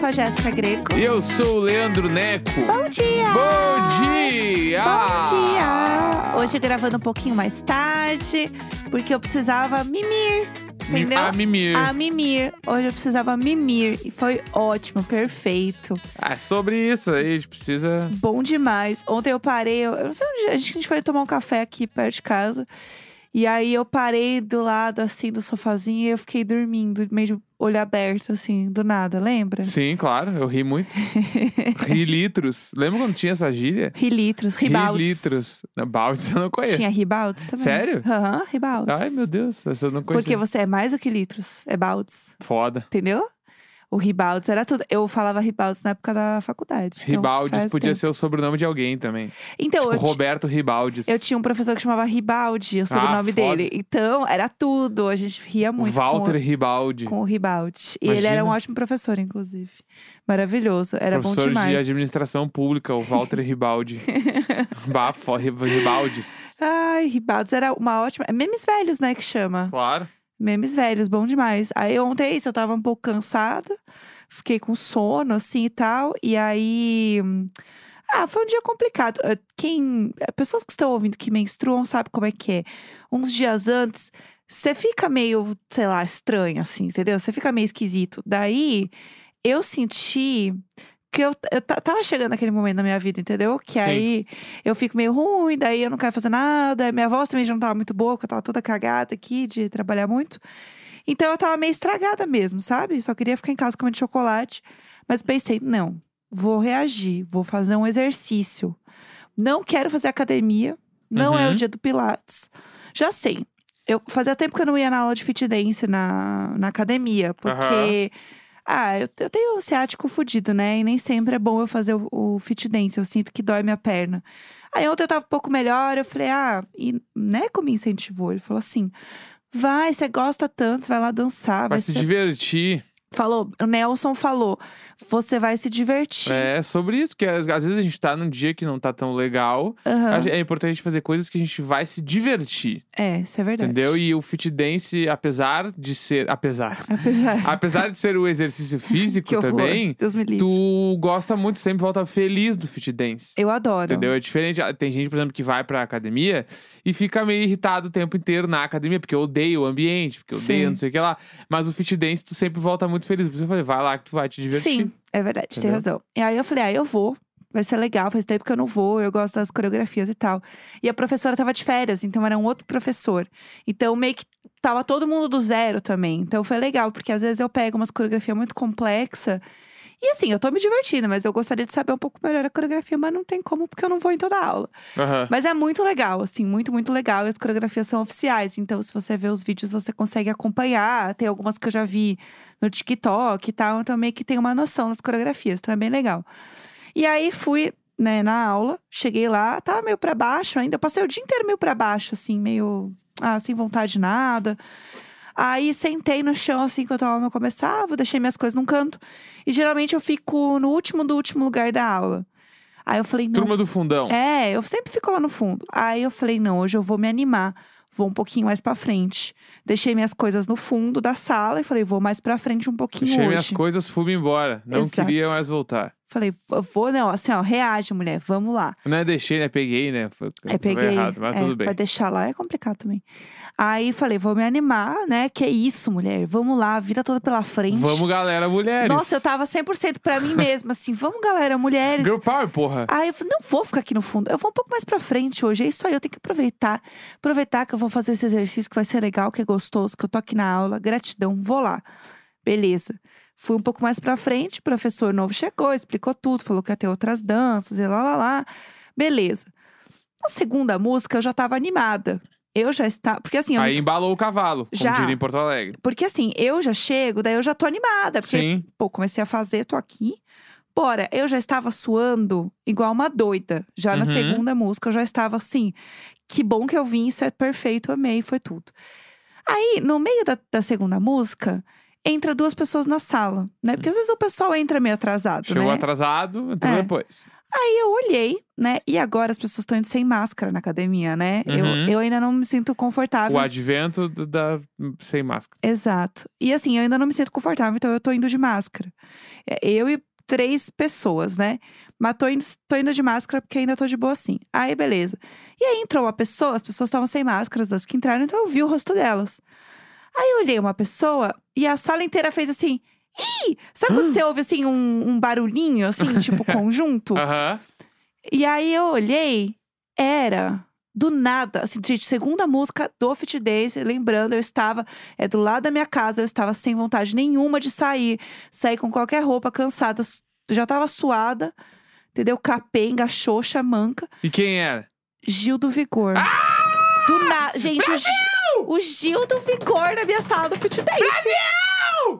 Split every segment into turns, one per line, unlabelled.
sou a Jéssica Greco.
E eu sou o Leandro Neco.
Bom dia!
Bom dia!
Bom dia! Hoje gravando um pouquinho mais tarde, porque eu precisava mimir.
Mi-
Entendeu?
A mimir.
A mimir. Hoje eu precisava mimir. E foi ótimo, perfeito.
Ah, é sobre isso aí, a gente precisa.
Bom demais. Ontem eu parei, eu não sei onde a gente, foi tomar um café aqui perto de casa. E aí eu parei do lado assim do sofazinho e eu fiquei dormindo, meio olho aberto, assim, do nada, lembra?
Sim, claro, eu ri muito. ri litros. Lembra quando tinha essa gíria?
Rilitros, ribaldes.
Ri litros. Não, Baldes eu não conheço.
Tinha ribaldes também.
Sério?
Aham, ribaldes.
Ai, meu Deus, essa eu não conheço.
Porque você é mais do que litros, é baldes,
Foda.
entendeu? O ribaldes era tudo. Eu falava ribaldes na época da faculdade. então
Ribaldes
faz
podia
tempo.
ser o sobrenome de alguém também.
Então,
Tipo,
eu,
Roberto Ribaldes.
eu tinha um professor que chamava Ribaldi, o sobrenome
foda.
dele. Então, era tudo. A gente ria muito com o-
Walter Ribaldi.
com o Ribaldi. E ele era um
Imagina.
ótimo professor, inclusive. Maravilhoso. Era bom
Professor
demais.
de administração pública, o Walter Ribaldi. Bafo, Ribaldes.
Ai, Ribaldi era uma ótima. Memes velhos, né, que chama.
Claro.
Memes velhos, bom demais. Aí ontem é isso, eu tava um pouco cansada, fiquei com sono, assim e tal. E aí. Ah, foi um dia complicado. Eh, Quem. Pessoas que estão ouvindo que menstruam sabem como é que é. Uns dias antes, você fica meio, sei lá, estranho, assim, entendeu? Você fica meio esquisito. Daí, eu senti. Que eu, eu ta- tava chegando naquele momento na minha vida, entendeu? Que
Sim.
aí eu fico meio ruim, daí eu não quero fazer nada. Minha voz também já não tava muito boa, porque eu tava toda cagada aqui de trabalhar muito. Então eu tava meio estragada mesmo, sabe? Só queria ficar em casa comendo chocolate. Mas pensei, não, vou reagir, vou fazer um exercício. Não quero fazer academia, não é o
Uhum.
dia do Pilates. Já sei. Eu fazia tempo que eu não ia na aula de fit dance na, na academia, porque. Ah, eu, eu tenho o ciático fudido, né? E nem sempre é bom eu fazer o, o fit dance. Eu sinto que dói minha perna. Aí ontem eu tava um pouco melhor, eu falei, ah, e Neco me incentivou. Ele falou assim: vai, você gosta tanto, vai lá dançar.
Vai
Vai
se
ser...
divertir.
Falou, o Nelson falou, você vai se divertir.
É sobre isso, que às às vezes a gente tá num dia que não tá tão legal.
Aham.
É importante fazer coisas que a gente vai se divertir,
É, isso é verdade.
entendeu? E o fit dance, apesar de ser. Apesar.
Apesar.
apesar de ser o exercício físico também,
Deus me livre.
tu gosta muito, sempre volta feliz do fit dance.
Eu adoro.
Entendeu? É diferente. Ah, Tem gente, por exemplo, que vai pra academia e fica meio irritado o tempo inteiro na academia, porque odeia o ambiente, porque odeia
Sim.
não sei o que lá. Mas o fit dance, tu sempre volta muito feliz. Por isso eu falei, vai lá que tu vai te divertir.
Sim, é verdade, tem
Entendeu?
razão. E aí eu falei, ah, eu vou. Vai ser legal, faz tempo que eu não vou, eu gosto das coreografias e tal. E a professora tava de férias, então era um outro professor. Então meio que tava todo mundo do zero também. Então foi legal, porque às vezes eu pego umas coreografias muito complexa. E assim, eu tô me divertindo, mas eu gostaria de saber um pouco melhor a coreografia, mas não tem como, porque eu não vou em toda a aula.
Aham.
Mas é muito legal, assim, muito, muito legal. E as coreografias são oficiais. Então, se você vê os vídeos, você consegue acompanhar. Tem algumas que eu já vi no TikTok e tal. Então, meio que tem uma noção das coreografias. Então, é bem legal. E aí, fui, né, na aula. Cheguei lá, tava meio pra baixo ainda. Eu passei o dia inteiro meio pra baixo, assim, meio... Ah, sem vontade de nada. Aí, sentei no chão, assim, enquanto a aula não começava. Deixei minhas coisas num canto. E, geralmente, eu fico no último do último lugar da aula. Aí, eu falei, não...
Turma do fundão.
É, eu sempre fico lá no fundo. Aí eu falei, não, hoje eu vou me animar. Vou um pouquinho mais pra frente. Deixei minhas coisas no fundo da sala e falei, vou mais pra frente um pouquinho
Deixei
hoje.
minhas coisas, fui embora. Não
Exato.
queria mais voltar.
Falei, "V- vou, não, assim, ó, reage, mulher, vamos lá.
Não é deixei, né? Peguei, né? Foi, foi
peguei.
errado, mas
é,
tudo bem.
Vai deixar lá é complicado também. Aí falei, vou me animar, né? Que isso, mulher, vamos lá, a vida toda pela frente.
Vamos, galera, mulheres.
Nossa, eu tava 100% pra mim mesma, assim, vamos, galera, mulheres.
Girl Power, porra.
Aí eu falei, não vou ficar aqui no fundo. Eu vou um pouco mais pra frente hoje. É isso aí, eu tenho que aproveitar. Aproveitar que eu vou fazer esse exercício que vai ser legal, que é gostoso, que eu tô aqui na aula. Gratidão, vou lá. Beleza. Fui um pouco mais pra frente, o professor novo chegou, explicou tudo, falou que ia ter outras danças e lá, lá, lá. Beleza. Na segunda música, eu já tava animada. Eu já estava. Porque assim, eu
Aí embalou o cavalo, como
Já.
diria em Porto Alegre.
porque assim, eu já chego, daí eu já tô animada. Porque
Sim.
Pô, comecei a fazer, tô aqui. Bora, eu já estava suando igual uma doida. Já na
Uhum.
segunda música, eu já estava assim. Que bom que eu vim, isso é perfeito, amei, foi tudo. Aí, no meio da, da segunda música, entra duas pessoas na sala, né? Porque às vezes o pessoal entra meio atrasado,
Chegou
né?
atrasado, entrou
É.
depois.
Aí eu olhei, né? E agora as pessoas estão indo sem máscara na academia, né? Eu,
Uhum.
eu ainda não me sinto confortável.
O advento da sem máscara.
Exato. E assim, eu ainda não me sinto confortável, então eu tô indo de máscara. É, Eu e três pessoas, né? Mas tô indo, tô indo de máscara porque ainda tô de boa assim. Aí, beleza. E aí entrou uma pessoa, as pessoas estavam sem máscara, as que entraram, então eu vi o rosto delas. Aí eu olhei uma pessoa e a sala inteira fez assim. Ih! Sabe quando você ouve assim um, um barulhinho, assim, tipo conjunto?
Aham.
E aí eu olhei, era do nada, assim, gente, segunda música do Fit Dance, lembrando, eu estava é do lado da minha casa, eu estava sem vontade nenhuma de sair, sair com qualquer roupa, cansada, já tava suada, entendeu? Capenga, xoxa, manca.
E quem era?
Gil do Vigor. Do nada, gente, o, Gi- o Gil do Vigor na minha sala do Fit Dance.
O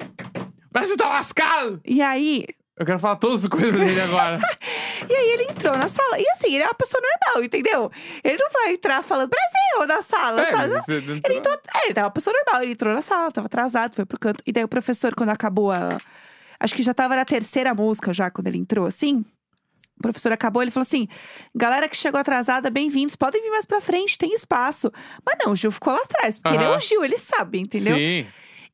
Brasil tá lascado!
E aí,
Eu quero falar todas as coisas dele agora.
E aí ele entrou na sala. E assim, ele é uma pessoa normal, entendeu? Ele não vai entrar falando Brasil na sala,
É,
sabe?
entrou-
Ele entrou, é, ele tava uma pessoa normal, ele entrou na sala, tava atrasado, foi pro canto. E daí o professor, quando acabou a. Acho que já tava na terceira música já, quando ele entrou, assim. O professor acabou, ele falou assim: galera que chegou atrasada, bem-vindos, podem vir mais pra frente, tem espaço. Mas não, o Gil ficou lá atrás, porque ele é o Gil, ele sabe, entendeu?
Sim.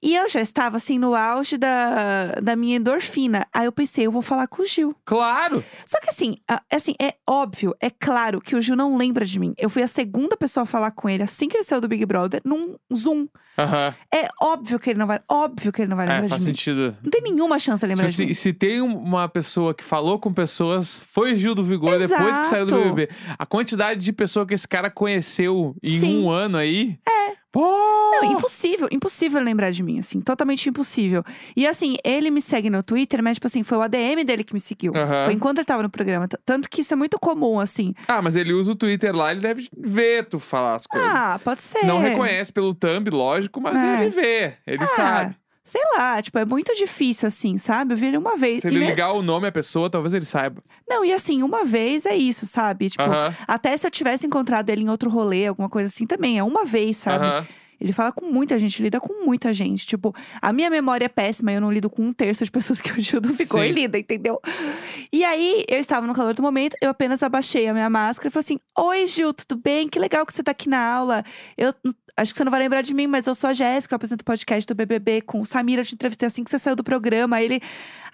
E eu já estava, assim, no auge da, da minha endorfina. Aí eu pensei, eu vou falar com o Gil.
Claro!
Só que assim, assim, é óbvio, é claro que o Gil não lembra de mim. Eu fui a segunda pessoa a falar com ele assim que ele saiu do Big Brother, num Zoom.
Aham.
É óbvio que ele não vai. Óbvio que ele não vai
É,
lembrar
faz
de mim.
sentido.
Não tem nenhuma chance de lembrar
Tipo,
de
se,
mim.
se tem um- uma pessoa que falou com pessoas, foi Gil do Vigor depois que saiu do
Exato.
BBB. A quantidade de pessoa que esse cara conheceu em
Sim.
um ano aí. É.
Não, impossível, impossível lembrar de mim, assim, totalmente impossível. E assim, ele me segue no Twitter, mas, tipo assim, foi o ADM dele que me seguiu.
Aham.
Foi enquanto ele tava no programa. Tanto que isso é muito comum, assim.
Ah, mas ele usa o Twitter lá, ele deve ver tu falar as coisas.
Ah, pode ser.
Não reconhece pelo thumb, lógico, mas
É.
ele vê, ele
Ah,
sabe.
Sei lá, tipo, é muito difícil, assim, sabe? Eu vi ele uma vez.
Se ele
me-
ligar o nome à pessoa, talvez ele saiba.
Não, e assim, uma vez é isso, sabe? Tipo,
Aham.
até se eu tivesse encontrado ele em outro rolê, alguma coisa assim também, é uma vez, sabe?
Aham.
Ele fala com muita gente, lida com muita gente. Tipo, a minha memória é péssima, eu não lido com um terço de pessoas que o Gil do Vigor
Sim.
lida, entendeu? E aí, eu estava no calor do momento, eu apenas abaixei a minha máscara e falei assim: Oi, Gil, tudo bem? Que legal que você tá aqui na aula. Eu acho que você não vai lembrar de mim, mas eu sou a Jéssica, eu apresento o podcast do BBB com o Samir, eu te entrevistei assim que você saiu do programa. Aí ele,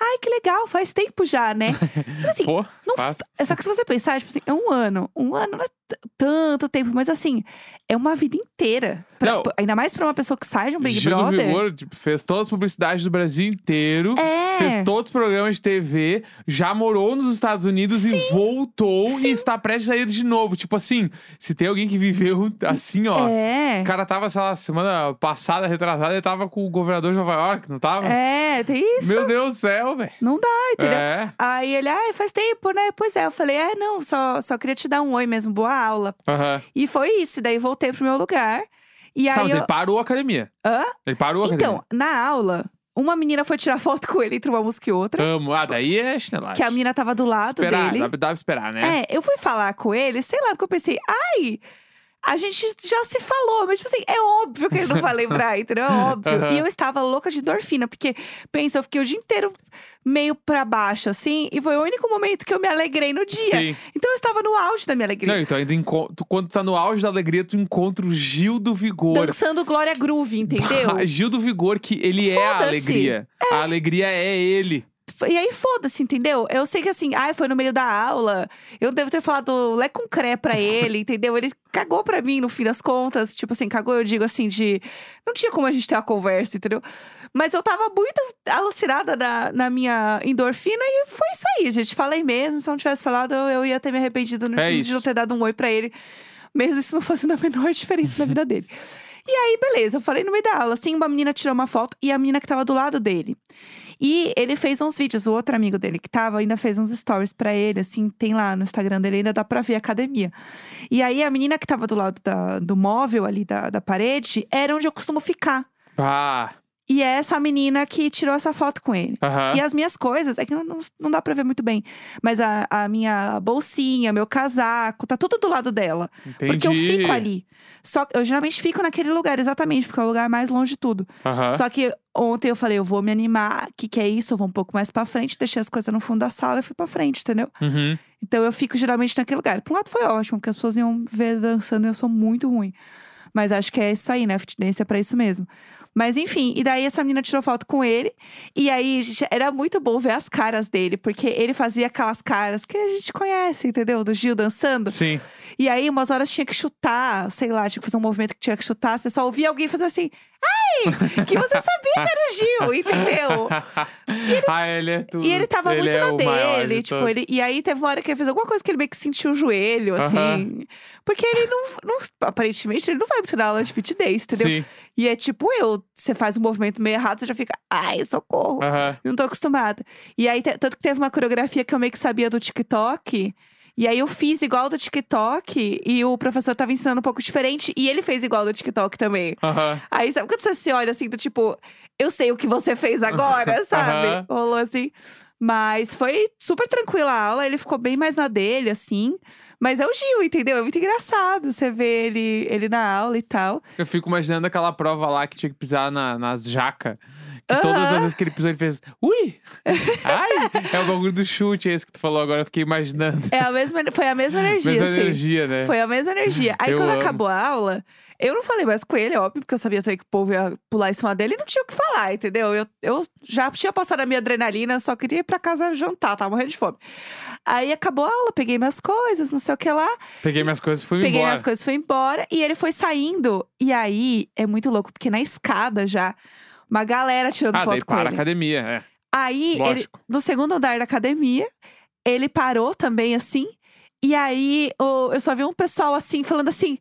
ai, que legal, faz tempo já, né? Tipo assim,
Pô,
não
fácil.
é só que se você pensar, tipo assim, é um ano. Um ano não é tanto tempo, mas assim, é uma vida inteira. Pra-
Não.
ainda mais pra uma pessoa que sai de um Big
Gil do
Brother.
Vigor tipo, fez todas as publicidades do Brasil inteiro.
É.
Fez todos os programas de TV, já morou nos Estados Unidos e voltou e está prestes a ir de novo. Tipo assim, se tem alguém que viveu assim, ó.
É.
O cara tava, sei lá, semana passada, retrasada, ele tava com o governador de Nova York, não tava?
É, tem isso.
Meu Deus do céu, velho.
Não dá, entendeu?
É.
Aí ele, ai, faz tempo, né? Pois é. Eu falei, ah, não, só, só queria te dar um oi mesmo, boa aula.
Aham.
E foi isso. E daí voltei pro meu lugar. E aí
Tá, mas
eu.
ele parou a academia.
Hã?
Ele parou a
Então,
academia.
na aula, uma menina foi tirar foto com ele entre uma música e outra.
Amo. Ah, daí é chinelagem.
Que a menina tava do lado
esperar,
dele.
Dá, dá pra esperar, né?
É, eu fui falar com ele, sei lá, porque eu pensei, ai, a gente já se falou, mas tipo assim, é óbvio que ele não vai lembrar, entendeu? É óbvio.
Aham.
E eu estava louca de endorfina, porque, pensa, eu fiquei o dia inteiro meio pra baixo, assim, e foi o único momento que eu me alegrei no dia.
Sim.
Então eu estava no auge da minha alegria.
Não, então ainda tu, quando tu tá no auge da alegria, tu encontra o Gil do Vigor.
Dançando Glória Groove, entendeu?
Gil do Vigor, que ele é a alegria. A alegria é ele.
E aí, foda-se, entendeu? Eu sei que assim, ai, foi no meio da aula. Eu devo ter falado lé com cré pra ele, entendeu? Ele cagou pra mim, no fim das contas. Tipo assim, cagou, eu digo assim, de. Não tinha como a gente ter uma conversa, entendeu? Mas eu tava muito alucinada na, na minha endorfina e foi isso aí, gente. Falei mesmo. Se eu não tivesse falado, eu, eu ia ter me arrependido no
É
sentido de não ter dado um oi pra ele. Mesmo isso não fazendo a menor diferença na vida dele. E aí, beleza, eu falei no meio da aula, assim, uma menina tirou uma foto e a menina que tava do lado dele. E ele fez uns vídeos, o outro amigo dele que tava ainda fez uns stories pra ele, assim, tem lá no Instagram dele, ainda dá pra ver a academia. E aí a menina que tava do lado da- do móvel ali da, da parede era onde eu costumo ficar.
Ah,
E é essa menina que tirou essa foto com ele.
Aham.
E as minhas coisas, é que não, não dá pra ver muito bem. Mas a, a minha bolsinha, meu casaco, tá tudo do lado dela.
Entendi.
Porque eu fico ali. Só que eu geralmente fico naquele lugar, exatamente, porque é o lugar mais longe de tudo.
Aham.
Só que ontem eu falei, eu vou me animar, o que, que é isso? Eu vou um pouco mais pra frente, deixei as coisas no fundo da sala e fui pra frente, entendeu?
Uhum.
Então eu fico geralmente naquele lugar. Por um lado foi ótimo, porque as pessoas iam ver dançando e eu sou muito ruim. Mas acho que é isso aí, né? A fitness é pra isso mesmo. Mas enfim, e daí essa menina tirou foto com ele. E aí, gente, era muito bom ver as caras dele, porque ele fazia aquelas caras que a gente conhece, entendeu? Do Gil dançando.
Sim.
E aí, umas horas tinha que chutar, sei lá, tinha que fazer um movimento que tinha que chutar. Você só ouvia alguém fazer assim, ai! Que você sabia que era o Gil, entendeu?
ah, ele é tudo.
E ele tava muito
é
na dele,
de
tipo, ele. E aí teve uma hora que ele fez alguma coisa que ele meio que sentiu o joelho, assim.
Aham.
Porque ele não, não- Aparentemente, ele não vai muito na aula de fit dance, entendeu?
Sim.
E é tipo eu, você faz um movimento meio errado, você já fica, ai, socorro.
Aham.
Não tô acostumada. E aí, tanto que teve uma coreografia que eu meio que sabia do TikTok. E aí eu fiz igual do TikTok e o professor tava ensinando um pouco diferente e ele fez igual do TikTok também.
Aham.
Aí sabe quando você se olha assim, do tipo, eu sei o que você fez agora, sabe?
Aham.
Rolou assim. Mas foi super tranquila a aula, ele ficou bem mais na dele, assim. Mas é o Gil, entendeu? É muito engraçado você ver ele, ele na aula e tal.
Eu fico imaginando aquela prova lá que tinha que pisar na, nas jacas. Que todas as vezes que ele pisou, ele fez. Ui! Ai! É o bagulho do chute, é esse que tu falou agora. Eu fiquei imaginando.
É a mesma, foi a mesma energia,
Mesma
assim.
energia, né?
Foi a mesma energia. Aí
Eu
quando
amo.
acabou a aula, eu não falei mais com ele, óbvio, porque eu sabia também que o povo ia pular em cima dele e não tinha o que falar, entendeu? Eu, eu já tinha passado a minha adrenalina, só queria ir pra casa jantar, tava morrendo de fome. Aí acabou a aula, peguei minhas coisas, não sei o que lá.
Peguei minhas coisas e fui
Peguei
embora.
minhas coisas, fui embora e ele foi saindo. E aí é muito louco, porque na escada já, uma galera tirando
Ah, daí
foto com
para a
ele.
academia, é.
Aí, ele,
Lógico.
no segundo andar da academia, ele parou também assim. E aí o- eu só vi um pessoal assim, falando assim: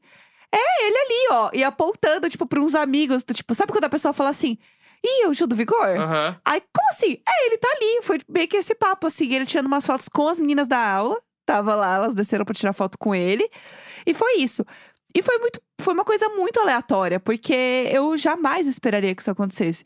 É, ele ali, ó. E apontando, tipo, pra uns amigos. do tipo, sabe quando a pessoa fala assim: Ih, o Gil do Vigor?
Aham.
Aí, como assim? É, ele tá ali. Foi meio que esse papo, assim. Ele tirando umas fotos com as meninas da aula. Tava lá, elas desceram pra tirar foto com ele. E foi isso. E foi muito. Foi uma coisa muito aleatória, porque eu jamais esperaria que isso acontecesse.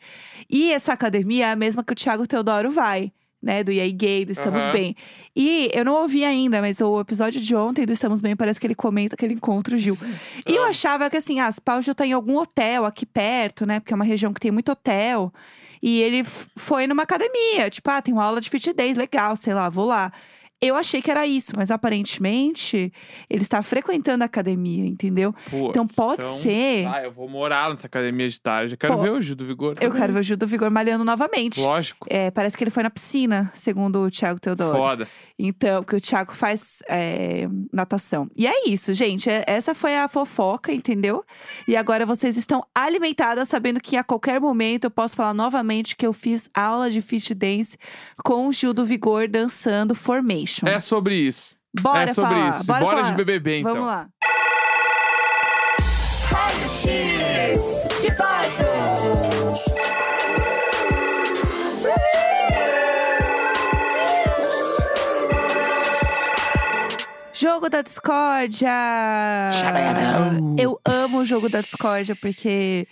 E essa academia é a mesma que o Thiago Teodoro vai, né? Do EA Gay, do Estamos
Aham.
Bem. E eu não ouvi ainda, mas o episódio de ontem do Estamos Bem parece que ele comenta que ele encontra o Gil. E eu
Ah.
achava que assim, ah, se pá, o Gil tá em algum hotel aqui perto, né? Porque é uma região que tem muito hotel. E ele foi numa academia, tipo, ah, tem uma aula de fit days, legal, sei lá, vou lá. Eu achei que era isso, mas aparentemente ele está frequentando a academia, entendeu?
Putz,
Então pode ser-
Ah, eu vou morar nessa academia de tarde. Eu quero
Pô,
ver o Gil do Vigor.
Eu
também.
quero ver o Gil do Vigor malhando novamente.
Lógico.
É, parece que ele foi na piscina, segundo o Thiago Teodoro.
Foda.
Então, porque o Thiago faz é, natação. E é isso, gente. É- Essa foi a fofoca, entendeu? E agora vocês estão alimentadas, sabendo que a qualquer momento eu posso falar novamente que eu fiz aula de fit dance com o Gil do Vigor dançando Formation.
É sobre isso.
Bora
é sobre
falar.
isso.
Bora, falar.
de BBB, então.
Vamos lá. De Jogo da discórdia! Eu amo o jogo da discórdia porque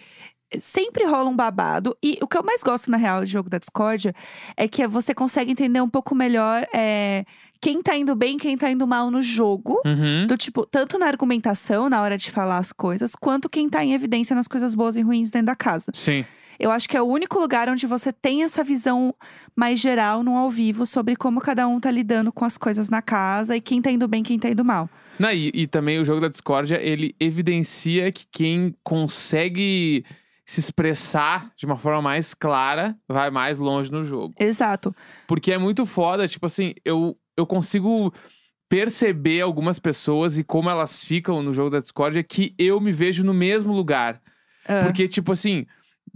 sempre rola um babado. E o que eu mais gosto, na real, do jogo da discórdia é que você consegue entender um pouco melhor é, quem tá indo bem e quem tá indo mal no jogo.
Uhum.
Do tipo, tanto na argumentação, na hora de falar as coisas, quanto quem tá em evidência nas coisas boas e ruins dentro da casa.
Sim.
Eu acho que é o único lugar onde você tem essa visão mais geral no ao vivo sobre como cada um tá lidando com as coisas na casa e quem tá indo bem quem tá indo mal.
Não, e, e também o jogo da discórdia, ele evidencia que quem consegue se expressar de uma forma mais clara vai mais longe no jogo.
Exato.
Porque é muito foda, tipo assim, eu, eu consigo perceber algumas pessoas e como elas ficam no jogo da discórdia que eu me vejo no mesmo lugar.
Ah,
Porque, tipo assim,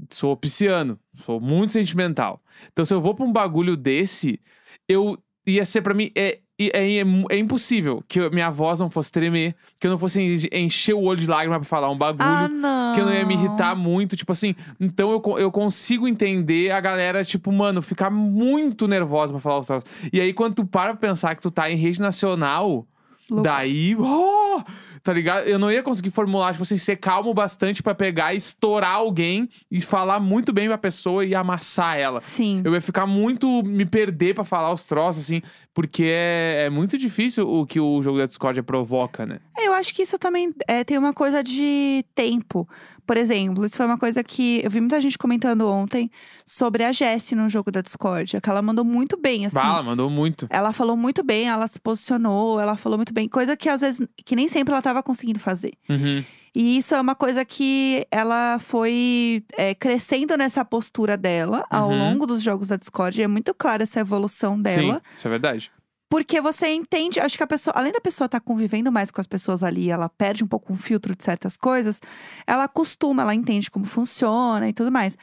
sou pisciano, sou muito sentimental. Então, se eu vou pra um bagulho desse, eu ia ser pra mim. É, é, é, é impossível que eu- minha voz não fosse tremer, que eu não fosse en- encher o olho de lágrima pra falar um bagulho.
ah, não.
Que eu não ia me irritar muito, tipo assim. Então eu, eu consigo entender a galera, tipo, mano, ficar muito nervosa pra falar os troços. E aí, quando tu para pra pensar que tu tá em rede nacional,
Louco.
Daí, oh, tá ligado? Eu não ia conseguir formular, tipo assim, ser calmo bastante pra pegar e estourar alguém e falar muito bem pra pessoa e amassar ela.
Sim.
Eu ia ficar muito. me perder pra falar os troços, assim, porque é, é muito difícil o que o jogo da Discord provoca, né?
É, Eu acho que isso também é, tem uma coisa de tempo. Por exemplo, isso foi uma coisa que eu vi muita gente comentando ontem sobre a Jessie no jogo da Discord. Que ela mandou muito bem, assim.
Bala, mandou muito.
Ela falou muito bem, ela se posicionou, ela falou muito bem. Coisa que às vezes, que nem sempre ela tava conseguindo fazer.
Uhum.
E isso é uma coisa que ela foi é, crescendo nessa postura dela ao
Uhum.
longo dos jogos da Discord. É muito clara essa evolução dela.
Sim, isso é verdade.
Porque você entende, acho que a pessoa, além da pessoa estar convivendo mais com as pessoas ali, ela perde um pouco o filtro de certas coisas, ela acostuma, ela entende como funciona e tudo mais.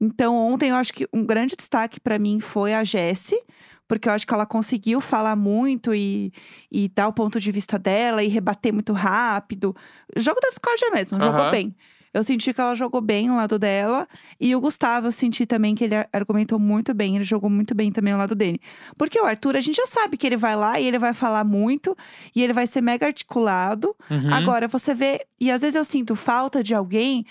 Então, ontem eu acho que um grande destaque pra mim foi a Jessie, porque eu acho que ela conseguiu falar muito e, e dar o ponto de vista dela e rebater muito rápido. Jogo da Discord é mesmo, jogou bem. Eu senti que ela jogou bem o lado dela. E o Gustavo, eu senti também que ele argumentou muito bem. Ele jogou muito bem também o lado dele. Porque o Arthur, a gente já sabe que ele vai lá e ele vai falar muito. E ele vai ser mega articulado.
Uhum.
Agora, você vê... E às vezes eu sinto falta de alguém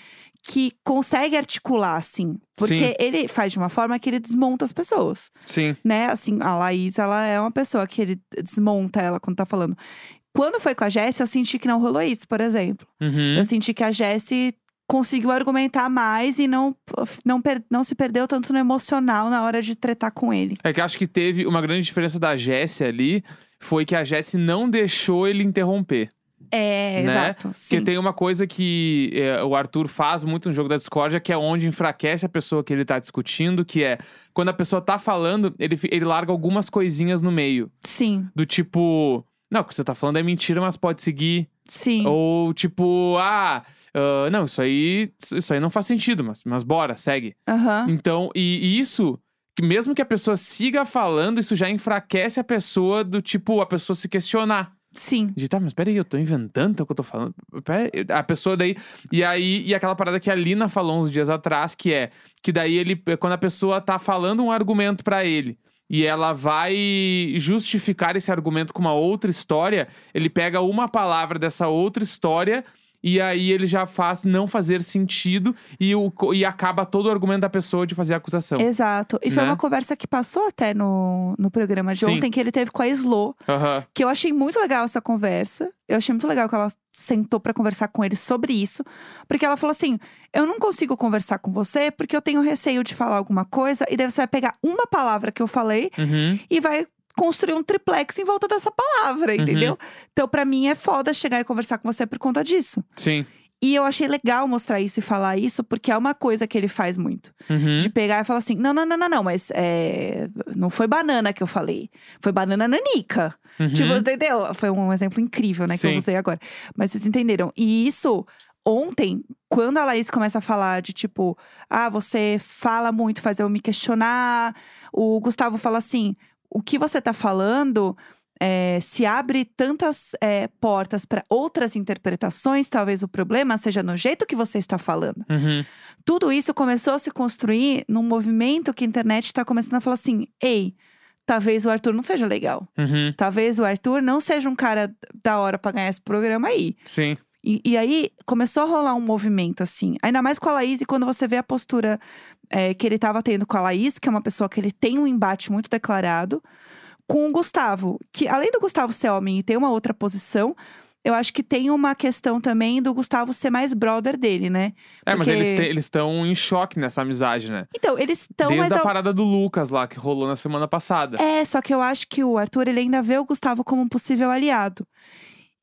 que consegue articular, assim. Porque
Sim.
ele faz de uma forma que ele desmonta as pessoas
Sim.
né? Assim, a Laís, ela é uma pessoa que ele desmonta ela quando tá falando. Quando foi com a Jessie, eu senti que não rolou isso, por exemplo.
Uhum.
Eu senti que a Jessie conseguiu argumentar mais e não, não, per- não se perdeu tanto no emocional na hora de tretar com ele.
É que acho que teve uma grande diferença da Jessie ali. Foi que a Jessie não deixou ele interromper.
É,
Né?
exato.
Porque
Sim.
tem uma coisa que é, o Arthur faz muito no jogo da discórdia, que é onde enfraquece a pessoa que ele tá discutindo, que é quando a pessoa tá falando, ele, ele larga algumas coisinhas no meio.
Sim,
Do tipo, não, o que você tá falando é mentira, mas pode seguir.
sim.
Ou tipo, ah, ah, não, isso aí, isso aí não faz sentido, mas, mas bora, segue.
Aham.
Então, e, e isso, mesmo que a pessoa siga falando, isso já enfraquece a pessoa do tipo, a pessoa se questionar.
Sim.
De, tá, mas peraí, eu tô inventando o que eu tô falando. A pessoa daí. E aí, e aquela parada que a Lina falou uns dias atrás, que é que daí ele, quando a pessoa tá falando um argumento pra ele. E ela vai justificar esse argumento com uma outra história. Ele pega uma palavra dessa outra história e aí ele já faz não fazer sentido e, o, e acaba todo o argumento da pessoa de fazer a acusação.
Exato. E foi
Né?
uma conversa que passou até no, no programa de
Sim.
ontem, que ele teve com a Slo. Que eu achei muito legal essa conversa. Eu achei muito legal que ela sentou pra conversar com ele sobre isso, porque ela falou assim: "Eu não consigo conversar com você porque eu tenho receio de falar alguma coisa e daí você vai pegar uma palavra que eu falei
Uhum.
e vai construir um triplex em volta dessa palavra,
Uhum.
entendeu? Então pra mim é foda chegar e conversar com você por conta disso.
Sim.
E eu achei legal mostrar isso e falar isso, porque é uma coisa que ele faz muito.
Uhum.
De pegar e falar assim: não, não, não, não, não, mas é, não foi banana que eu falei. Foi banana nanica.
Uhum.
Tipo, entendeu? Foi um exemplo incrível, né, que
Sim.
eu usei agora. Mas vocês entenderam. E isso, ontem, quando a Laís começa a falar de tipo, ah, você fala muito, faz eu me questionar. O Gustavo fala assim: o que você tá falando. é, se abre tantas é, portas para outras interpretações, talvez o problema seja no jeito que você está falando.
Uhum.
Tudo isso começou a se construir num movimento que a internet está começando a falar assim: ei, talvez o Arthur não seja legal.
Uhum.
Talvez o Arthur não seja um cara da hora pra ganhar esse programa aí.
Sim.
E, e aí começou a rolar um movimento assim. Ainda mais com a Laís, e quando você vê a postura é, que ele tava tendo com a Laís, que é uma pessoa que ele tem um embate muito declarado, com o Gustavo, que além do Gustavo ser homem e ter uma outra posição. Eu acho que tem uma questão também do Gustavo ser mais brother dele, né?
É, mas
Porque-
eles te- eles estão em choque nessa amizade, né?
Então, eles estão
Desde a
ao-
parada do Lucas lá, que rolou na semana passada.
É, só que eu acho que o Arthur, ele ainda vê o Gustavo como um possível aliado.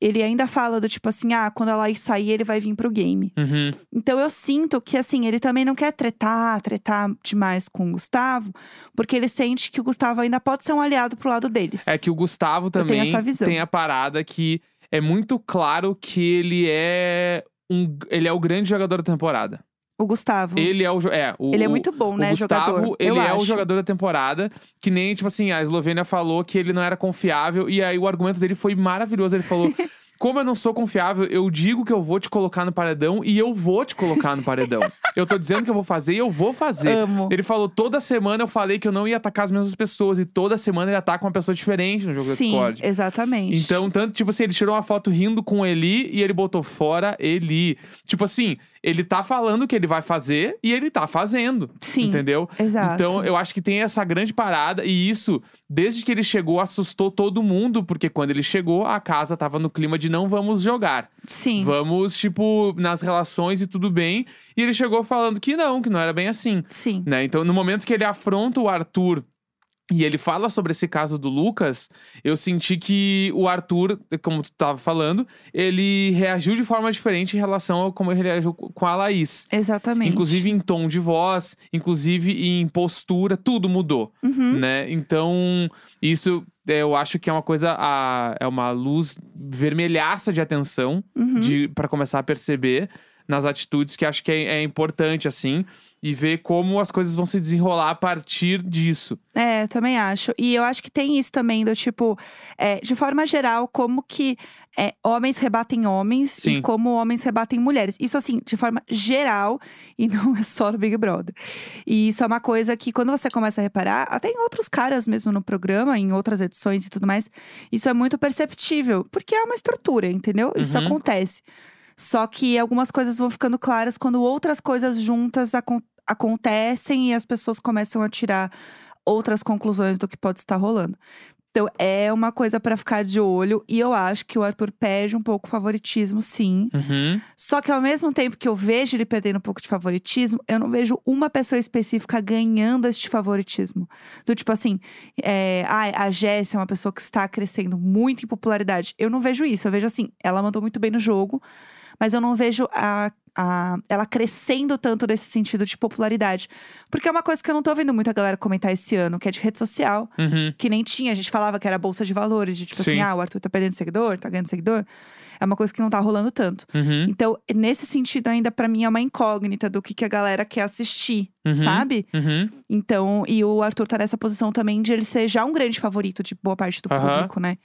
Ele ainda fala do tipo assim, ah, quando ela sair, ele vai vir pro game.
Uhum.
Então eu sinto que, assim, ele também não quer tretar, tretar demais com o Gustavo, porque ele sente que o Gustavo ainda pode ser um aliado pro lado deles.
É que o Gustavo também tem a parada que é muito claro que ele é um, ele é o grande jogador da temporada.
O Gustavo.
Ele é o jo- é, o,
Ele é muito bom,
o
né,
Gustavo,
jogador?
ele
eu
é o
acho.
jogador da temporada, que nem, tipo assim, a Eslovênia falou que ele não era confiável, e aí o argumento dele foi maravilhoso. Ele falou como eu não sou confiável, eu digo que eu vou te colocar no paredão e eu vou te colocar no paredão. eu tô dizendo que eu vou fazer e eu vou fazer.
Amo.
Ele falou, toda semana eu falei que eu não ia atacar as mesmas pessoas. E toda semana ele ataca uma pessoa diferente no jogo da
Sim,
Discord.
exatamente.
Então, tanto, tipo assim, ele tirou uma foto rindo com Eli e ele botou fora Eli. Tipo assim, ele tá falando o que ele vai fazer e ele tá fazendo.
Sim,
Entendeu?
exato.
Então, eu acho que tem essa grande parada. E isso, desde que ele chegou, assustou todo mundo. Porque quando ele chegou, a casa tava no clima de não vamos jogar.
Sim.
Vamos, tipo, nas relações e tudo bem. E ele chegou falando que não, que não era bem assim.
Sim.
Né? Então, no momento que ele afronta o Arthur e ele fala sobre esse caso do Lucas, eu senti que o Arthur, como tu tava falando, ele reagiu de forma diferente em relação a como ele reagiu com a Laís.
Exatamente.
Inclusive em tom de voz, inclusive em postura, tudo mudou,
Uhum.
né? Então, isso eu acho que é uma coisa, a- é uma luz vermelhaça de atenção
Uhum.
de para começar a perceber nas atitudes que acho que é, é importante assim e ver como as coisas vão se desenrolar a partir disso.
É, eu também acho. E eu acho que tem isso também, do tipo, é, de forma geral, como que é, homens rebatem homens
Sim.
e como homens rebatem mulheres. Isso, assim, de forma geral, e não é só no Big Brother. E isso é uma coisa que, quando você começa a reparar, até em outros caras mesmo no programa, em outras edições e tudo mais, isso é muito perceptível. Porque é uma estrutura, entendeu? Isso
Uhum.
acontece. Só que algumas coisas vão ficando claras quando outras coisas juntas acon- acontecem e as pessoas começam a tirar outras conclusões do que pode estar rolando. Então é uma coisa pra ficar de olho e eu acho que o Arthur perde um pouco favoritismo, sim.
Uhum.
Só que ao mesmo tempo que eu vejo ele perdendo um pouco de favoritismo, eu não vejo uma pessoa específica ganhando este favoritismo. Do tipo assim, é, ah, a Jéssica é uma pessoa que está crescendo muito em popularidade. Eu não vejo isso. Eu vejo assim, ela mandou muito bem no jogo, mas eu não vejo a, a- ela crescendo tanto nesse sentido de popularidade. Porque é uma coisa que eu não tô vendo muita galera comentar esse ano, que é de rede social.
Uhum.
Que nem tinha, a gente falava que era bolsa de valores, de tipo
Sim.
assim, ah, o Arthur tá perdendo seguidor, tá ganhando seguidor. É uma coisa que não tá rolando tanto.
Uhum.
Então, nesse sentido, ainda pra mim é uma incógnita do que, que a galera quer assistir,
Uhum.
sabe?
Uhum.
Então, e o Arthur tá nessa posição também de ele ser já um grande favorito de boa parte do público, né?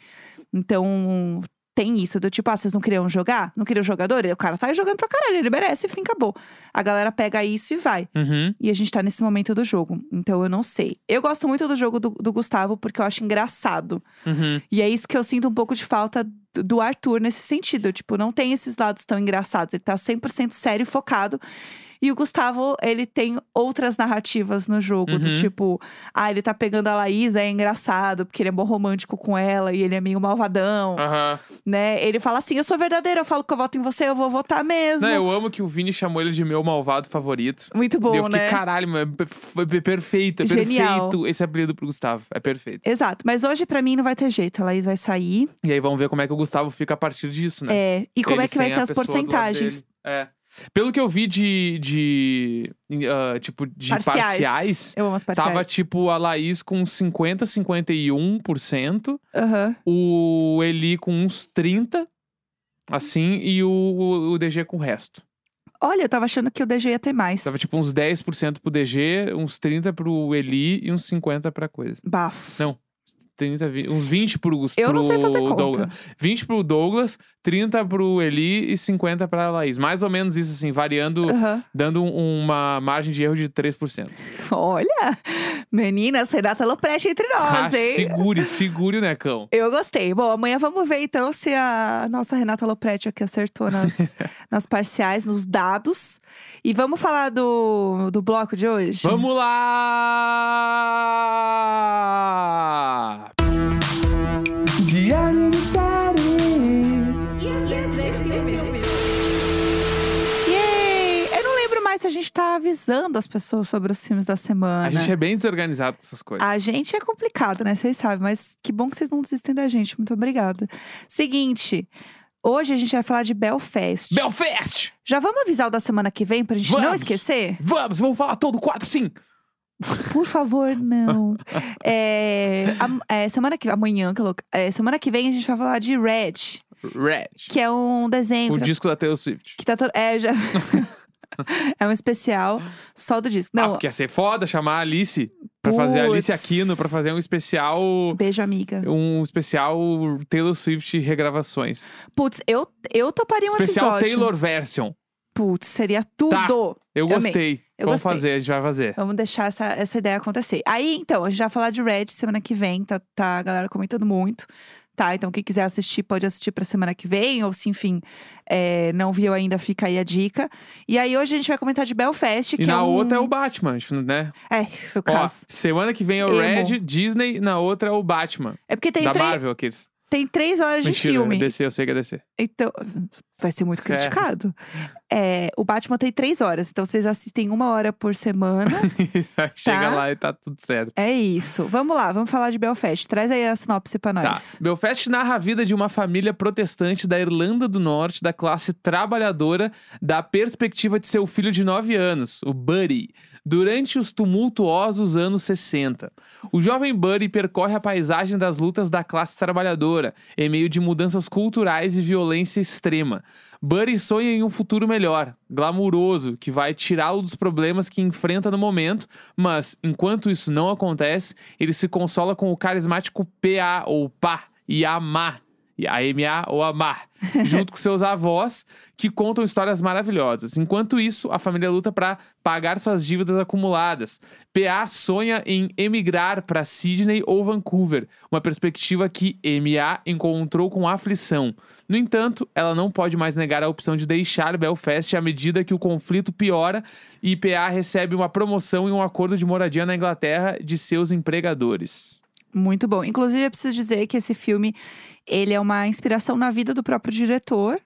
Então, tem isso do tipo, ah, vocês não queriam jogar? Não queriam jogador? O cara tá jogando pra caralho, ele merece, fim, acabou. A galera pega isso e vai.
Uhum.
E a gente tá nesse momento do jogo. Então, eu não sei. Eu gosto muito do jogo do, do Gustavo porque eu acho engraçado.
Uhum.
E é isso que eu sinto um pouco de falta do- do Arthur nesse sentido. Tipo, não tem esses lados tão engraçados. Ele tá 100% sério e focado. E o Gustavo, ele tem outras narrativas no jogo. Do
Uhum.
tipo, ah, ele tá pegando a Laís, é engraçado, porque ele é bom romântico com ela e ele é meio malvadão,
Aham.
né? Ele fala assim: eu sou verdadeiro, eu falo que eu voto em você, eu vou votar mesmo.
Não, eu amo que o Vini chamou ele de meu malvado favorito.
Muito bom,
e eu fiquei,
né?
caralho, é foi perfeito, é
Genial.
perfeito esse apelido pro Gustavo. É perfeito.
Exato, mas hoje pra mim não vai ter jeito. A Laís vai sair.
E aí vamos ver como é que o Gustavo fica a partir disso, né?
É, e como
Ele
é que vai ser as porcentagens?
É. Pelo que eu vi de. de ah, tipo, de parciais,
Eu amo as parciais.
tava tipo a Laís com 50, 51%,
Aham.
o Eli com uns 30%, assim, e o, o, o DG com o resto.
Olha, eu tava achando que o DG ia ter mais.
Tava tipo uns 10% pro DG, uns 30% pro Eli e uns 50% pra coisa.
Bafo.
Não, 30, 20, uns 20 pro Gus-
Eu não sei fazer conta.
Douglas. 20 pro Douglas, 30 pro Eli e 50 pra Laís. Mais ou menos isso, assim, variando,
Aham.
dando um- uma margem de erro de 3%.
Olha, meninas, Renata Loprete entre
Ah,
nós, hein?
segure, segure o necão.
Eu gostei. Bom, amanhã vamos ver então se a nossa Renata Loprete aqui acertou nas, nas parciais, nos dados. E vamos falar do, do bloco de hoje?
Vamos lá!
Gente tá avisando as pessoas sobre os filmes da semana.
A gente é bem desorganizado com essas coisas.
A gente é complicado, né? Vocês sabem, mas que bom que vocês não desistem da gente. Muito obrigada. Seguinte, hoje a gente vai falar de Belfast.
Belfast!
Já vamos avisar o da semana que vem pra gente não
Vamos!
esquecer?
Vamos, vamos falar todo quadro assim!
Por favor, não. é, am- é, semana que amanhã, que louca. É, semana que vem a gente vai falar de Red,
Red.
que é um desenho
O
tá,
disco da Taylor Swift.
que tá todo, é já É um especial só do disco.
Ah,
Não,
porque ia ser foda chamar a Alice Pra fazer a Alice. Aquino, pra fazer um especial.
Beijo, amiga.
Um especial Taylor Swift regravações.
Putz, eu, eu toparia um
especial
episódio.
Taylor Version.
Putz, seria tudo.
Eu
Amei.
gostei.
Eu
Vamos
gostei.
fazer, a gente vai fazer.
Vamos deixar essa, essa ideia acontecer. Aí, então, a gente vai falar de Red semana que vem, tá, tá a galera comentando muito. Tá, então quem quiser assistir pode assistir pra semana que vem, ou se, enfim, é, não viu ainda, fica aí a dica. E aí hoje a gente vai comentar de Belfast, que
E na
é um...
outra é o Batman, né?
É, o
Ó,
caso.
semana que vem é o
Emo.
Red, Disney, na outra é o Batman.
É porque tem,
da
três-
Marvel, aqueles.
tem três horas
Mentira,
de filme.
é DC, eu sei que é DC.
Então, vai ser muito criticado. É, o Batman tem três horas, então vocês assistem uma hora por semana.
Aí Chega
Tá.
lá e tá tudo certo.
é isso. Vamos lá, vamos falar de Belfast. Traz aí a sinopse pra
Tá.
nós.
Belfast narra a vida de uma família protestante da Irlanda do Norte, da classe trabalhadora, da perspectiva de seu filho de 9 anos, o Buddy, durante os tumultuosos anos 60. O jovem Buddy percorre a paisagem das lutas da classe trabalhadora, em meio de mudanças culturais e violência extrema. Buddy sonha em um futuro melhor, glamuroso, que vai tirá-lo dos problemas que enfrenta no momento, mas, enquanto isso não acontece, ele se consola com o carismático PA ou PA e a MA ou amar, junto com seus avós, que contam histórias maravilhosas. Enquanto isso, a família luta para pagar suas dívidas acumuladas. PA sonha em emigrar para Sydney ou Vancouver, uma perspectiva que MA encontrou com aflição. No entanto, ela não pode mais negar a opção de deixar Belfast à medida que o conflito piora e PA recebe uma promoção e um acordo de moradia na Inglaterra de seus empregadores.
Muito bom. Inclusive, eu preciso dizer que esse filme, ele é uma inspiração na vida do próprio diretor.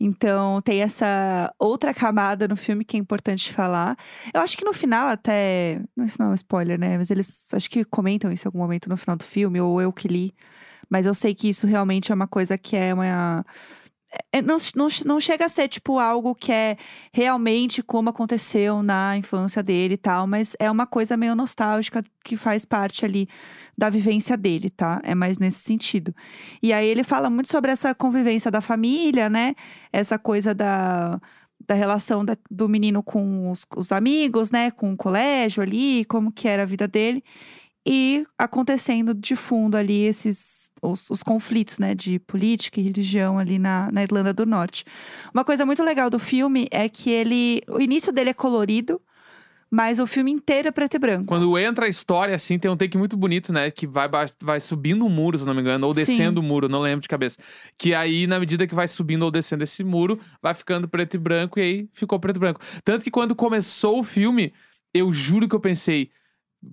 Então, tem essa outra camada no filme que é importante falar. Eu acho que no final até... Não, isso não é um spoiler, né? Mas eles acho que comentam isso em algum momento no final do filme, ou eu que li. Mas eu sei que isso realmente é uma coisa que é uma... é- não, não, não chega a ser, tipo, algo que é realmente como aconteceu na infância dele e tal, mas é uma coisa meio nostálgica que faz parte ali da vivência dele, tá? É mais nesse sentido. E aí ele fala muito sobre essa convivência da família, né? Essa coisa da, da relação da- do menino com os, os amigos, né? Com o colégio ali, como que era a vida dele. E acontecendo de fundo ali esses os, os conflitos, né, de política e religião ali na, na Irlanda do Norte. Uma coisa muito legal do filme é que ele, o início dele é colorido, mas o filme inteiro é preto e branco.
Quando entra a história, assim, tem um take muito bonito, né? Que vai, vai subindo um muro, se não me engano, ou descendo o muro, não lembro de cabeça. Que aí, na medida que vai subindo ou descendo esse muro, vai ficando preto e branco, e aí ficou preto e branco. Tanto que quando começou o filme, eu juro que eu pensei.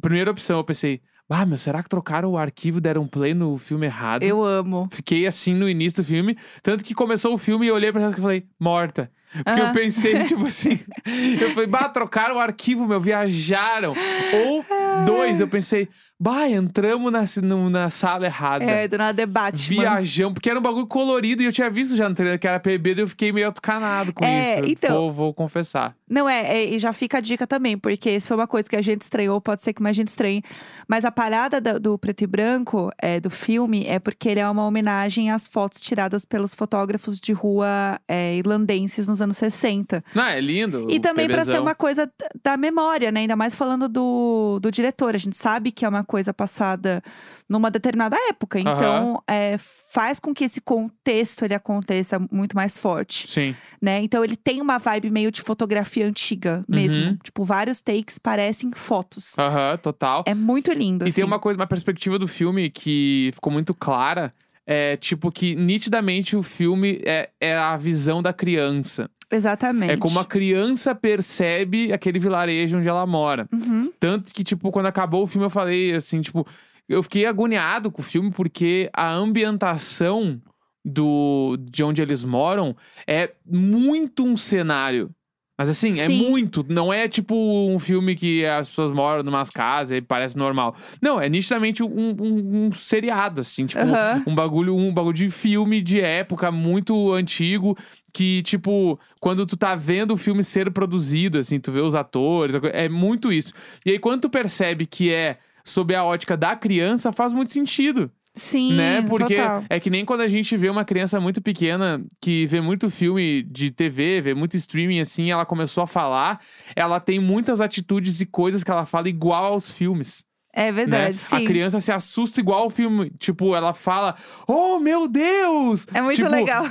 Primeira opção, eu pensei, ah, meu, será que trocaram o arquivo deram play no filme errado?
Eu amo.
Fiquei assim no início do filme. Tanto que começou o filme e eu olhei pra ela e falei, morta. Porque eu
Aham.
pensei, tipo assim. Eu falei, bah, trocaram o arquivo, meu, viajaram. Ou dois, eu pensei, bah, entramos na, no- na sala errada.
É, do nada debate.
Viajamos, porque era um bagulho colorido e eu tinha visto já no trailer que era PB, daí eu fiquei meio atucanado com
É,
isso.
então-
Vou, vou confessar.
Não é, é, e já fica a dica também, porque se foi uma coisa que a gente estranhou, pode ser que mais gente estranhe. Mas a parada da- do preto e branco é, do filme é porque ele é uma homenagem às fotos tiradas pelos fotógrafos de rua é, irlandenses nos anos 60.
Não, é lindo.
E também pra ser uma coisa da memória, né? Ainda mais falando do, do diretor. A gente sabe que é uma coisa passada numa determinada época. Então, é, faz com que esse contexto ele aconteça muito mais forte
Sim.
né? Então ele tem uma vibe meio de fotografia antiga mesmo.
Uhum.
Tipo, vários takes parecem fotos.
Aham, total.
É muito lindo,
E
assim.
tem uma coisa, uma perspectiva do filme que ficou muito clara. É tipo que nitidamente o filme é, é a visão da criança.
Exatamente.
É como a criança percebe aquele vilarejo onde ela mora.
Uhum.
Tanto que, tipo, quando acabou o filme, eu falei assim, tipo, eu fiquei agoniado com o filme porque a ambientação do de onde eles moram é muito um cenário. Mas assim, é
Sim.
muito. Não é tipo um filme que as pessoas moram numas casas e parece normal. Não, é nitidamente um, um- um seriado, assim, tipo, um bagulho, um bagulho de filme de época muito antigo. Que, tipo, quando tu tá vendo o filme ser produzido, assim, tu vê os atores, é muito isso. E aí, quando tu percebe que é sob a ótica da criança, faz muito sentido
Sim,
né? Porque
total.
é que nem quando a gente vê uma criança muito pequena que vê muito filme de TV, vê muito streaming assim, ela começou a falar, ela tem muitas atitudes e coisas que ela fala igual aos filmes.
É
né?
verdade, sim.
A criança se assusta igual o filme. Tipo, ela fala, oh meu Deus!
É muito
Tipo,
legal.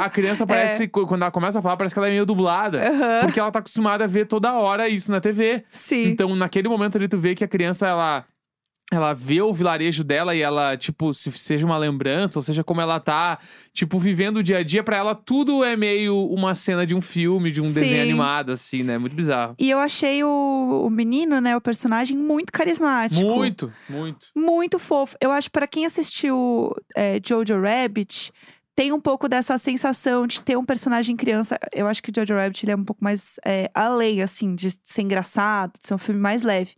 a criança parece, qu- quando ela começa a falar, parece que ela é meio dublada.
Aham.
Porque ela tá acostumada a ver toda hora isso na TV.
Sim.
Então, naquele momento ali, tu vê que a criança, ela. Ela vê o vilarejo dela e ela, tipo, se seja uma lembrança, ou seja, como ela tá, tipo, vivendo o dia a dia, pra ela tudo é meio uma cena de um filme, de um desenho
Sim.
animado, assim, né? Muito bizarro.
E eu achei o, o menino, né, o personagem, muito carismático.
Muito, muito.
Muito fofo. Eu acho pra quem assistiu é, Jojo Rabbit, tem um pouco dessa sensação de ter um personagem criança. Eu acho que Jojo Rabbit ele é um pouco mais é, além, assim, de ser engraçado, de ser um filme mais leve.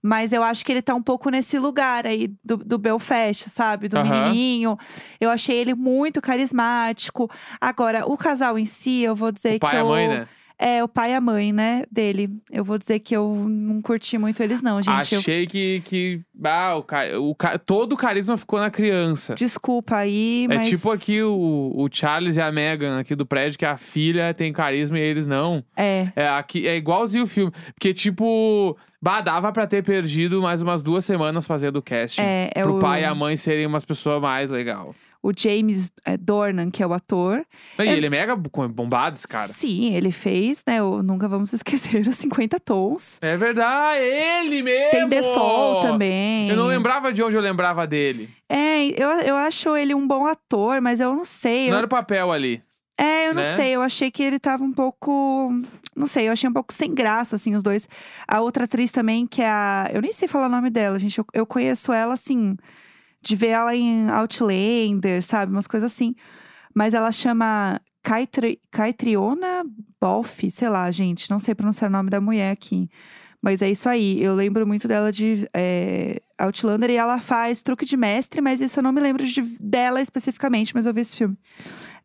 Mas eu acho que ele tá um pouco nesse lugar aí do, do Belfast, sabe? Do menininho. Eu achei ele muito carismático. Agora, o casal em si, eu vou dizer
O pai
que
e a
eu...
mãe, né?
É, o pai e a mãe, né, dele. Eu vou dizer que eu não curti muito eles, não, gente. Eu-
Achei que. que ah, o, ca- o, ca- todo o carisma ficou na criança.
Desculpa aí,
É
mas.
tipo aqui o, o Charles e a Megan aqui do prédio, que a filha tem carisma e eles não.
É.
É, aqui, é igualzinho o filme. Porque, tipo, bah, dava pra ter perdido mais umas duas semanas fazendo o casting.
É, é
pro
o,
pai e a mãe serem umas pessoas mais legal.
O James é, Dornan, que é o ator.
E
É-
ele é mega bo- bombado, esse cara.
Sim, ele fez, né? O Nunca Vamos Esquecer os 50 Tons.
É verdade, ele mesmo!
Tem Default também.
Eu não lembrava de onde eu lembrava dele.
É, eu, eu acho ele um bom ator, mas eu não sei.
Não
eu-
era o papel ali.
É, eu não
né?
sei. Eu achei que ele tava um pouco. Não sei, eu achei um pouco sem graça, assim, os dois. A outra atriz também, que é a. Eu nem sei falar o nome dela, gente. Eu, eu conheço ela, assim, de ver ela em Outlander, sabe? Umas coisas assim. Mas ela chama Kaitri, Kaitriona Bolf, sei lá, gente. Não sei pronunciar o nome da mulher aqui. Mas é isso aí. Eu lembro muito dela de é, Outlander e ela faz truque de mestre, mas isso eu não me lembro de- dela especificamente, mas eu vi esse filme.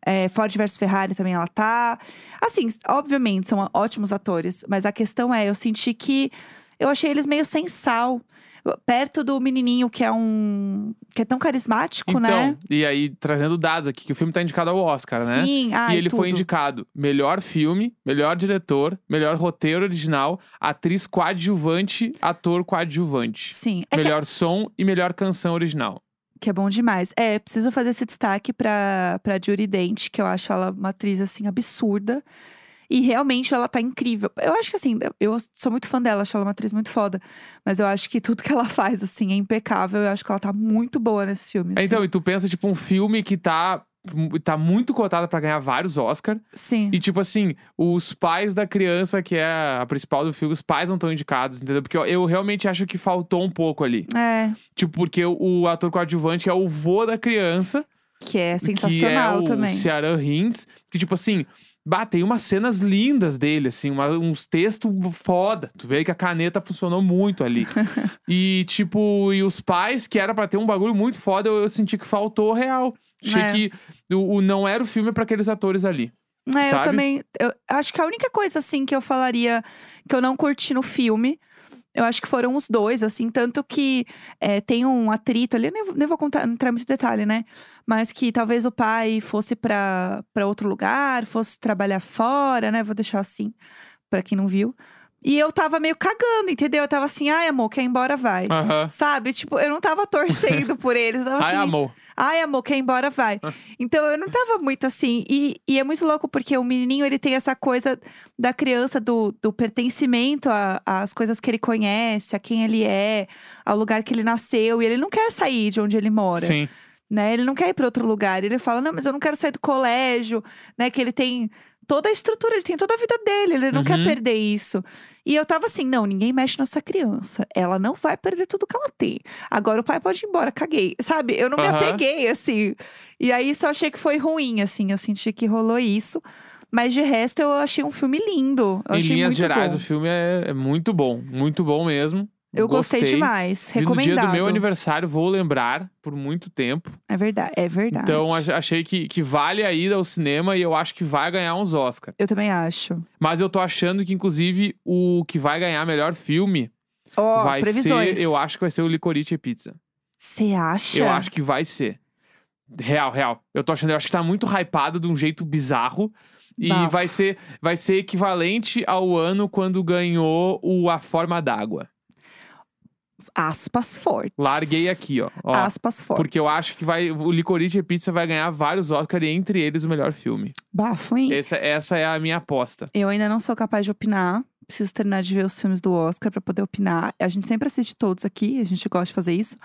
É, Ford vs Ferrari também ela tá. Assim, obviamente, são ótimos atores, mas a questão é, eu senti que eu achei eles meio sem sal. Perto do menininho que é um. que é tão carismático,
Então,
né?
e aí, trazendo dados aqui, que o filme tá indicado ao Oscar, né?
Sim, ai,
e ele foi
tudo.
indicado melhor filme, melhor diretor, melhor roteiro original, atriz coadjuvante, ator coadjuvante.
Sim, é que,
melhor som e melhor canção original.
que é bom demais. É, preciso fazer esse destaque pra, pra Judy Dent, que eu acho ela uma atriz, assim, absurda. E realmente ela tá incrível. Eu acho que, assim, eu sou muito fã dela, acho ela uma atriz muito foda. Mas eu acho que tudo que ela faz, assim, é impecável. Eu acho que ela tá muito boa nesse filme.
É,
assim.
Então, e tu pensa, tipo, um filme que tá, tá muito cotado pra ganhar vários Oscar.
Sim.
E, tipo assim, os pais da criança, que é a principal do filme, os pais não estão indicados, entendeu? Porque eu, eu realmente acho que faltou um pouco ali.
É,
Tipo, porque o, o ator coadjuvante é o vô da criança.
que é
que é
sensacional
o
também.
Ciaran Hinds. Que, tipo assim, bah, tem umas cenas lindas dele, assim, uma- uns textos foda. Tu vê que a caneta funcionou muito ali. e, tipo, e os pais, que era pra ter um bagulho muito foda, eu, eu senti que faltou real. Achei
É.
que o, o não era o filme pra aqueles atores ali.
É, eu
sabe?
também. Eu acho que a única coisa, assim, que eu falaria que eu não curti no filme. Eu acho que foram os dois, assim, tanto que é, tem um atrito ali, nem, nem vou contar, não entrar muito detalhe, né? Mas que talvez o pai fosse pra outro lugar, fosse trabalhar fora, né? Vou deixar assim, pra quem não viu. E eu tava meio cagando, entendeu? Eu tava assim, ai, amor, quer ir embora, vai. Sabe? Tipo, eu não tava torcendo por eles. Eu tava
Ai,
assim,
amor.
Ai, amor, quer ir embora, vai.
Ah.
Então eu não tava muito assim. E, e é muito louco porque o menininho ele tem essa coisa da criança, do, do pertencimento às coisas que ele conhece, a quem ele é, ao lugar que ele nasceu. E ele não quer sair de onde ele mora.
Sim.
Né? Ele não quer ir para outro lugar. Ele fala, não, mas eu não quero sair do colégio, né? Que ele tem toda a estrutura, ele tem toda a vida dele, ele não quer
Uhum.
perder isso. E eu tava assim, não, ninguém mexe nessa criança. Ela não vai perder tudo que ela tem. Agora o pai pode ir embora, caguei. Sabe? Eu não me
Aham.
apeguei, assim. E aí só achei que foi ruim, assim. Eu senti que rolou isso. Mas de resto, eu achei um filme lindo. Eu
em linhas gerais,
bom.
o filme é, é muito bom. Muito bom mesmo.
Eu gostei, demais.
Vi no
Recomendado.
dia do meu aniversário, vou lembrar por muito tempo.
É verdade, é verdade.
Então ach- achei que, que vale a ida ao cinema e eu acho que vai ganhar uns Oscar.
Eu também acho.
Mas eu tô achando que, inclusive, o que vai ganhar melhor filme
Ó,
vai
previsões.
ser. Eu acho que vai ser o Licorice Pizza.
Você acha?
Eu acho que vai ser. Real, real. Eu tô achando, eu acho que tá muito hypado de um jeito bizarro. E
Bafo.
vai ser, vai ser equivalente ao ano quando ganhou o A Forma d'Água.
Aspas fortes.
Larguei aqui, ó. ó
Aspas fortes.
porque eu acho que vai, o Licorice e Pizza vai ganhar vários Oscars e entre eles o melhor filme.
Bafo, hein?
Essa, essa é a minha aposta.
Eu ainda não sou capaz de opinar. Preciso terminar de ver os filmes do Oscar pra poder opinar. A gente sempre assiste todos aqui, a gente gosta de fazer isso.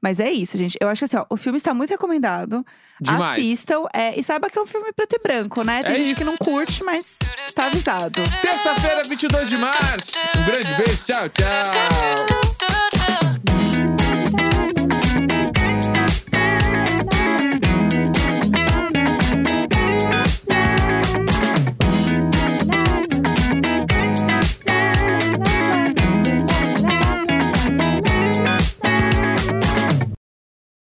Mas é isso, gente. Eu acho que assim, ó, o filme está muito recomendado.
Demais.
Assistam. é, e saiba que é um filme preto e branco, né? Tem
É
gente
isso.
que não curte, mas tá avisado.
Terça-feira, 22 de março. Um grande beijo. Tchau, tchau.